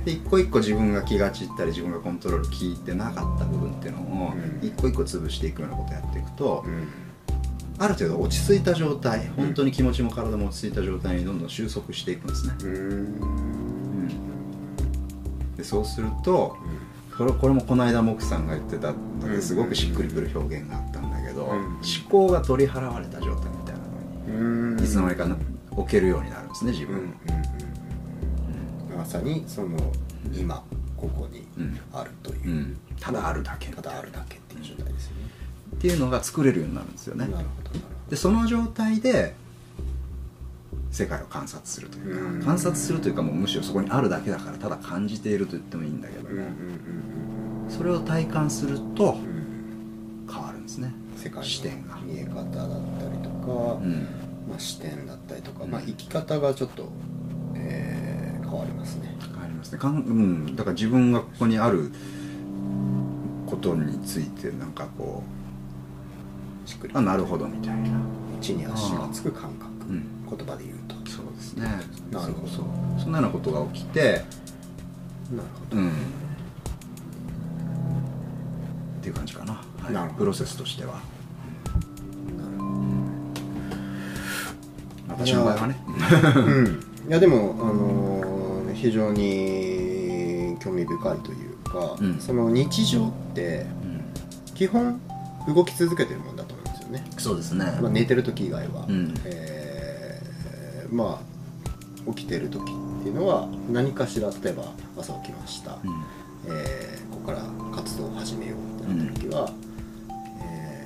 で一個一個自分が気が散ったり自分がコントロール効いてなかった部分っていうのをうん。一個一個潰していくようなことをやっていくと、うん。ある程度落ち着いた状態本当に気持ちも体も落ち着いた状態にどんどん収束していくんですね、うん。でそうするとこれこれもこの間モクさんが言ってたのですごくしっくりくる表現があったんだけど、うん。思考が取り払われた状態みたいなのうん。にいつの間にかな置けるようになるんですね自分、うんさにその今ここにあるという、うん。ただあるだけ。ただあるだけっていう状態ですよね、っていうのが作れるようになるんですよね。なるほどでその状態で世界を観察するというか、うん。観察するというかもうむしろそこにあるだけだからただ感じていると言ってもいいんだけども、それを体感すると変わるんですね。世界の視点が。見え方だったりとか、うん。まあ、視点だったりとか、うん。まあ、生き方がちょっと、えー変わりますね。変わりますね。かん、うん、だから自分がここにあることについてなんかこしっくりうあなるほどみたいな。地に足がつく感覚、うん。言葉で言うと。そうですね。なるほど。そんなようなことが起きてなるほど。うん。っていう感じかな,、はい、なプロセスとしては。なるほ私の場合はね。どうん。いやでも、あのー非常に興味深いというか、うん。その日常ってうん。基本動き続けてるもんだと思うんですよね、そうですね、まあ、寝てる時以外は、うん。えーまあ起きてる時っていうのは何かしら例えば朝起きました、うん。えーここから活動を始めようってなった時は、え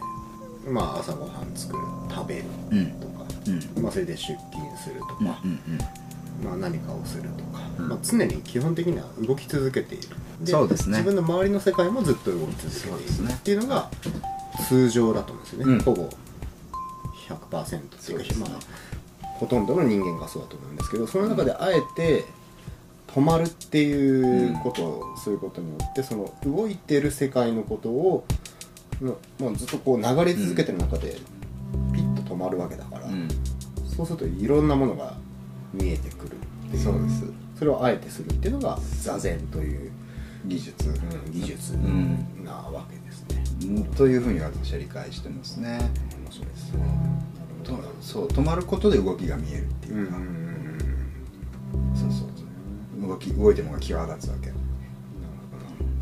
ーまあ朝ごはん作る食べるうんとか、うん。まあ、それで出勤するとか、うんうんまあ、何かをするとか、うん。まあ、常に基本的には動き続けている。そうですね。自分の周りの世界もずっと動き続けている。そうですね。っていうのが通常だと思うんですよね、うん。ほぼ100%っていうかね。まあ、ほとんどの人間がそうだと思うんですけどその中であえて止まるっていうことをすることによってその動いてる世界のことを、ままあ、ずっとこう流れ続けてる中でピッと止まるわけだから、うん。そうするといろんなものが見えてくるっていう。そうです。それをあえてするっていうのが座禅という、技術、うん技術ん。なわけですね、うんというふうに私は理解してますね。面白いですとそう止まることで動きが見えるっていうか、うんうんうんそうそう。動き動いてるのが際立つわけ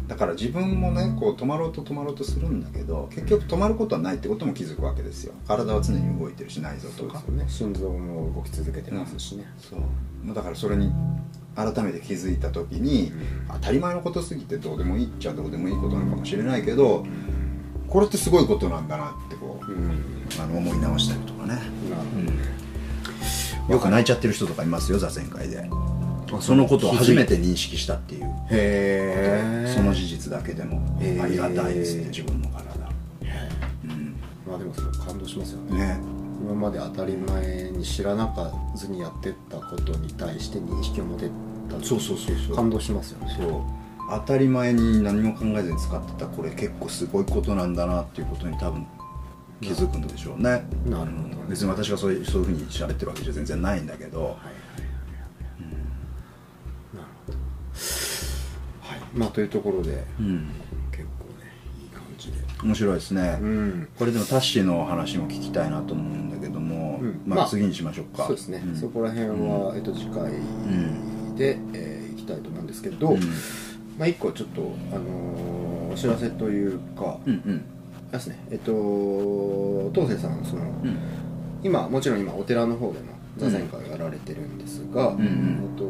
だから自分もねこう止まろうと止まろうとするんだけど結局止まることはないってことも気づくわけですよ。体は常に動いてるし内臓とか。ね。心臓も動き続けてますしね、そう。まあだからそれに改めて気づいた時に、うん。当たり前のことすぎてどうでもいいっちゃどうでもいいことなのかもしれないけどこれってすごいことなんだなってこう、うん。あの思い直したりとかね、よく泣いちゃってる人とかいますよ座禅会でそのことを初めて認識したっていう。へえその事実だけでも。ありがたいですって自分の体。うん。まあでもそれ感動しますよね。ね。今まで当たり前に知らなかずにやってったことに対して認識を持てたそうそうそうそう。感動しますよね。そう。当たり前に何も考えずに使ってたこれ結構すごいことなんだなっていうことに多分気づくんでしょうね。なるほど別に私がそういうそういうふうに喋ってるわけじゃ全然ないんだけど、はいまあというところでうん、結構ねいい感じで。面白いですね、うん。これでもタッシーの話も聞きたいなと思うんだけども、うん。まあまあ次にしましょうか。そうですね、ん。そこら辺は、えっと、次回で、えーいきたいと思うんですけど、うん。まあ一個ちょっと、あのーお知らせというか、うんうん。ですね。えっと東生さんその、うん。今もちろん今お寺の方でも座禅会をやられてるんですが、えっと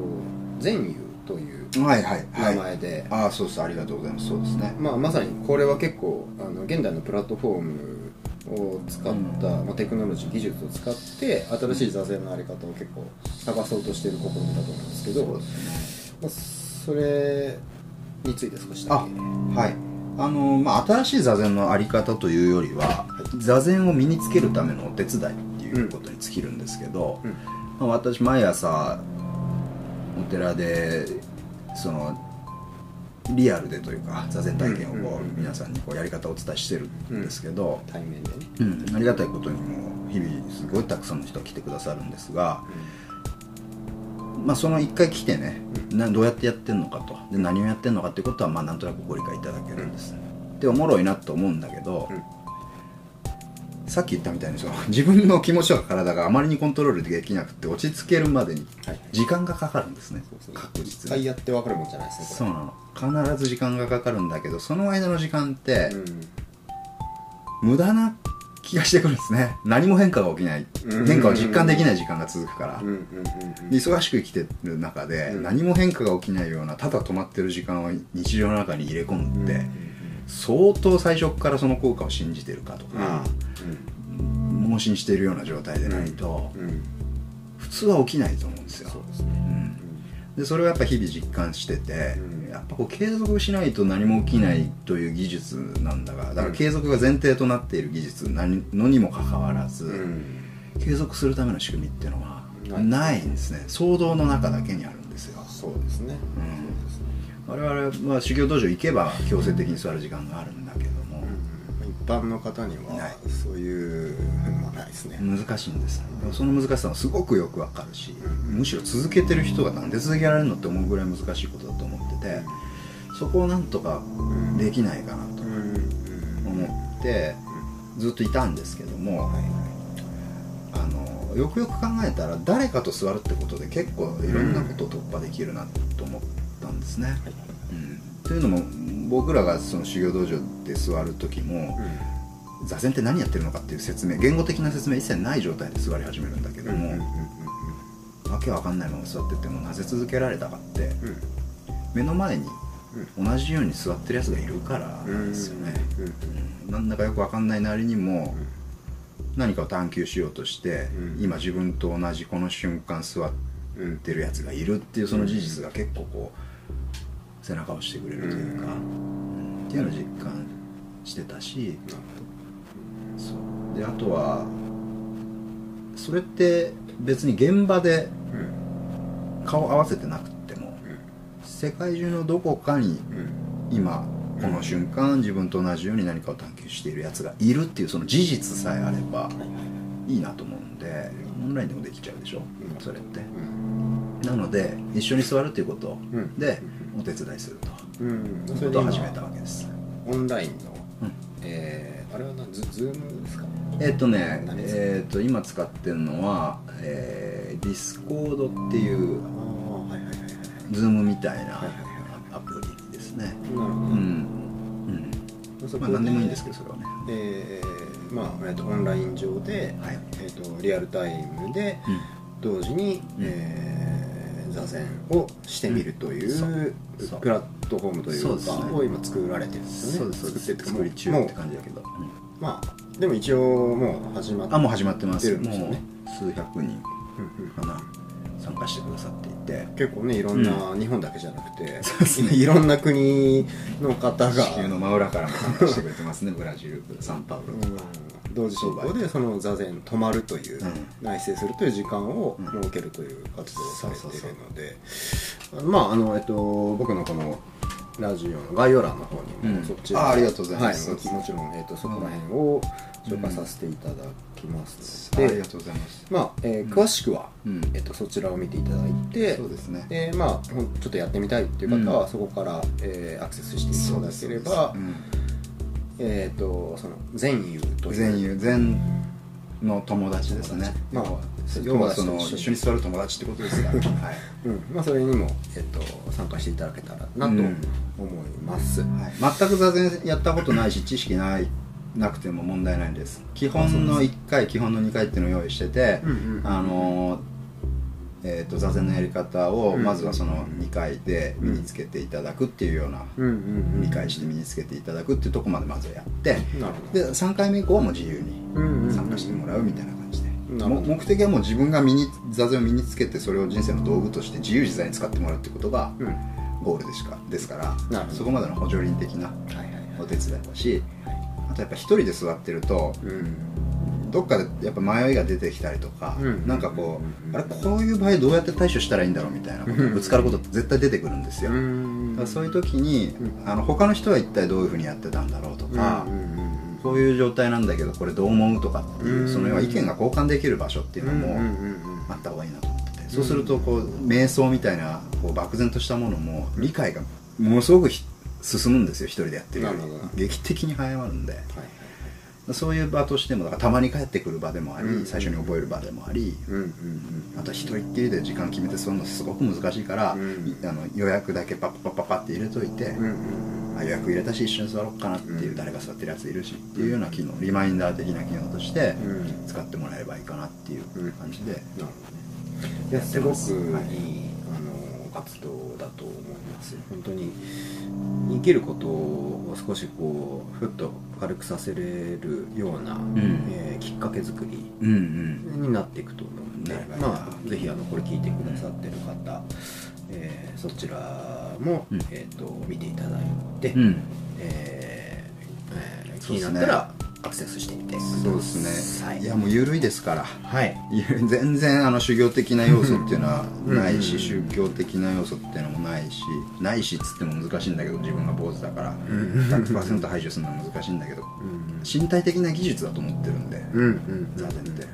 禅友というはいはいはい。名前で、ああそうです。ありがとうございます。そうですね。まあ、まさにこれは結構あの現代のプラットフォームを使った、うん。まあ、テクノロジー技術を使って新しい座禅のあり方を結構探そうとしている試みだと思うんですけど、ねまあ、それについて少しだあけはい。あのまあ新しい座禅のあり方というよりは、座禅を身につけるためのお手伝いっていうことに尽きるんですけど、うん。まあ、私毎朝お寺でそのリアルでというか座禅体験をこう皆さんにこうやり方をお伝えしてるんですけど、対面でね。うん。ありがたいことにも日々すごいたくさんの人が来てくださるんですが、まあ、その一回来てね、などうやってやってんのかと。で何をやってんのかっていうことはまあなんとなくご理解いただけるんです、でおもろいなと思うんだけど、うんさっき言ったみたいにその自分の気持ちとか体があまりにコントロールできなくて落ち着けるまでにはい。時間がかかるんですね、そう確一実に。回やって分かるもんじゃないですねそうなの。必ず時間がかかるんだけどその間の時間って、うん無駄な気がしてくるんですね。何も変化が起きない。うん。変化を実感できない時間が続くから、忙しく生きてる中で、うん。何も変化が起きないようなただ止まってる時間を日常の中に入れ込ん相当最初からその効果を信じてるかとか、盲信しているような状態でないと、うん。うん。普通は起きないと思うんですよ。そうですね。でそれをやっぱ日々実感してて、うん。やっぱこう継続しないと何も起きないという技術なんだがだから継続が前提となっている技術なのにもかかわらず、うん。継続するための仕組みっていうのはない。んですね。想像の中だけにあるんですよそうですね。我々は修行道場行けば強制的に座る時間があるんだけども、一般の方にはそういうのはないですね。難しいんです。その難しさはすごくよくわかるし、うんむしろ続けてる人がなんで続けられるのって思うぐらい難しいことだと思っててそこをなんとかできないかなとうんうん思ってずっといたんですけども、はいよくよく考えたら誰かと座るってことで結構いろんなことを突破できるなと思ったんですね。はい。うん。というのも僕らがその修行道場で座る時も座禅って何やってるのかっていう説明言語的な説明一切ない状態で座り始めるんだけども、わけわかんないまま座っててもなぜ続けられたかって目の前に同じように座ってるやつがいるからなんですよね、うんなんだかよくわかんないなりにも何かを探求しようとして、うん。今自分と同じこの瞬間座ってるやつがいるっていうその事実が結構こう背中を押してくれるというか、うん。っていうのを実感してたしそう。であとはそれって別に現場で顔合わせてなくっても世界中のどこかに今この瞬間自分と同じように何かを探求しているやつがいるっていうその事実さえあればいいなと思うんでオンラインでもできちゃうでしょ？うん。それって。なので一緒に座るっていうことうん。でお手伝いすると。うん。いうことを始めたわけです。オンラインのうん。えーあれはなズズームですか？えっ、とねえっ、と今使ってるのは、えー、ディスコードっていうああはいはいはいはい。ズームみたいなはいはいはいアプリですね。なるほど。うんうんそこまあ何でもいいんですけどそれはね。えーまあ、えー、とオンライン上で、はい。えー、とリアルタイムでうん。同時に、うん。えー座禅をしてみるという,、そう。そう。プラットフォームというかを今作られてるんですよね。そうですそうです。作作り中って感じだけど、うん。まあでも一応もう始まってあもう始まってます。よね数百人うんうん。かな参加してくださっていて。結構ねいろんな、日本だけじゃなくてねいろんな国の方が。地球の真裏からも参加してくれてますねブラジル。サンパウロとか、うん同時進行でその座禅止まるという、うん。内省するという時間をうん。設けるという活動をされているのでまああのえっと僕のこのラジオの概要欄の方にも、うんそちらあありがとうございますはももちろん、えっと、そこら辺を紹介させていただきますので、ありがとうございます。まあえー詳しくは、うん。えっと、そちらを見ていただいてそうですね。でまあちょっとやってみたいっていう方は、うん。そこから、えーアクセスしていただければ、うん。えっ、とその善友という善友善の友達ですね。まあ要はその一緒に。座る友達ってことですから。(laughs) はい。うん。まあ、それにも、えっと参加していただけたらなと思います、はい、全く座禅やったことないし知識ないなくても問題ないんです。基本の1回基本の2回っていうのを用意してて、うんうん。あのーえー、と座禅のやり方をうんまずはその2回で身につけていただくっていうような、うんうんうん。理解して身につけていただくっていうところまでまずはやってで3回目以降はもう自由に参加してもらうみたいな感じで、目的はもう自分が身に座禅を身につけてそれを人生の道具として自由自在に使ってもらうってことがうん。ゴールでしかですからそこまでの補助輪的なはいはいお手伝いだしあとやっぱ一人で座ってるとうん。どっかでやっぱ迷いが出てきたりとか、うん。なんかこうあれこういう場合どうやって対処したらいいんだろうみたいなことにぶつかることって絶対出てくるんですよ、うん。だからそういう時に、うん。あの他の人は一体どういうふうにやってたんだろうとか、こういう状態なんだけどこれどう思うとかっていう、うん。その要は意見が交換できる場所っていうのもあった方がいいなと思ってて、そうするとこう瞑想みたいなこう漠然としたものも理解がものすごくひ進むんですよ一人でやってるより。劇的に早まるんで。はいそういう場としてもだからたまに帰ってくる場でもあり、うん最初に覚える場でもあり、うんうんあとは一人っきりで時間決めてするのすごく難しいから、うん。いあの予約だけパッパッパッパッって入れといて、うんうんあ予約入れたし一緒に座ろうかなっていう、うん誰か座ってるやついるしっていうような機能リマインダー的な機能としてうん使ってもらえればいいかなっていう感じで、なるほどねいやすごくいい、はい活動だと思います。よ本当に生きることを少しこうふっと軽くさせれるような、ん。えーきっかけ作りうんうん。になっていくと思うんで、なるほどまあぜひあのこれ聞いてくださってる方、えーそちらも、うん。えー、と見ていただいて、うん。えーえー気になったらアクセスしてみて。そうですね、はい。い、やもう緩いですから。はい。ゆ全然あの修行的な要素っていうのはないし、うん宗教的な要素っていうのもないしないしっつっても難しいんだけど自分が坊主だから。ん。100%排除するのは難しいんだけど。うん。身体的な技術だと思ってるんで、座禅って。はい。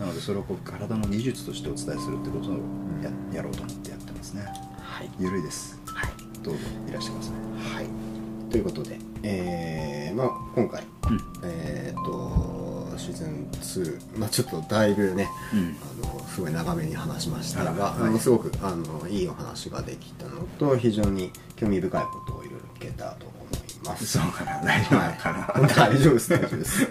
なのでそれをこう体の技術としてお伝えするってことをややろうと思ってやってますね。はい。緩いです。はい。どうぞいらしてください。はい、ということで、えーまあ、今回、ズン2、まあ、ちょっとだいぶね、うん。あのすごい長めに話しましたが、はい。あのすごくあのいいお話ができたのと非常に興味深いことをいろいろ聞けたと思います。そうかな。(laughs) 大丈夫かな、はい、大丈夫です大丈夫です。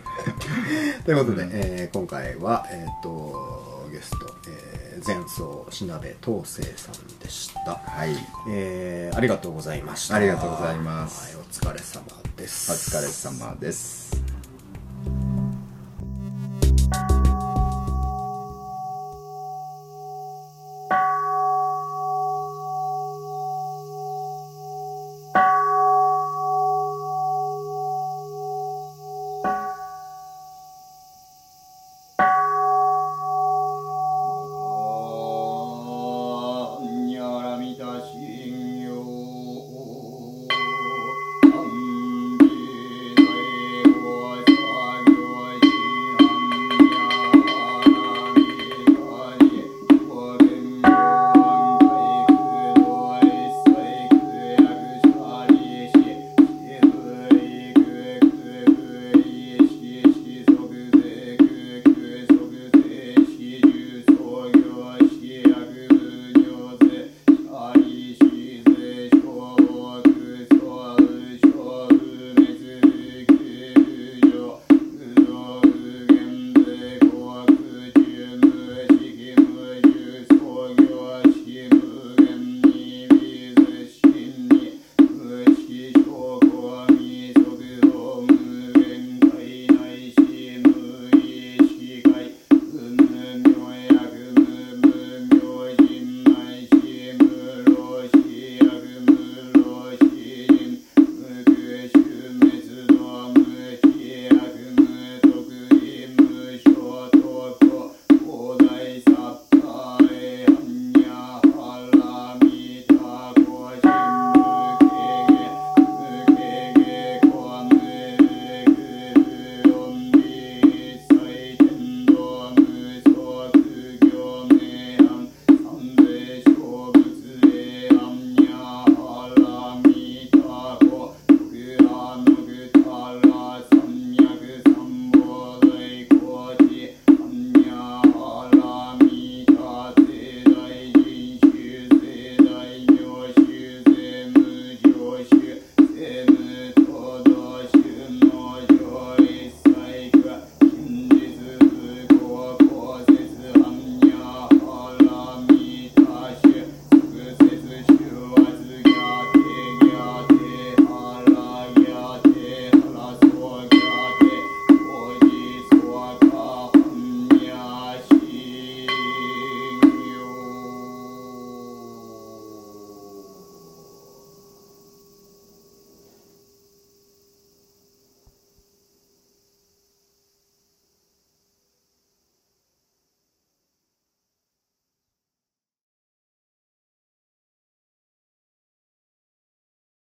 (laughs) ということで、えー今回は、えー、とゲスト、えー、前奏しなべ東生さんでした。はい。えーありがとうございました。ありがとうございます。はい、お疲れ様です。お疲れ様です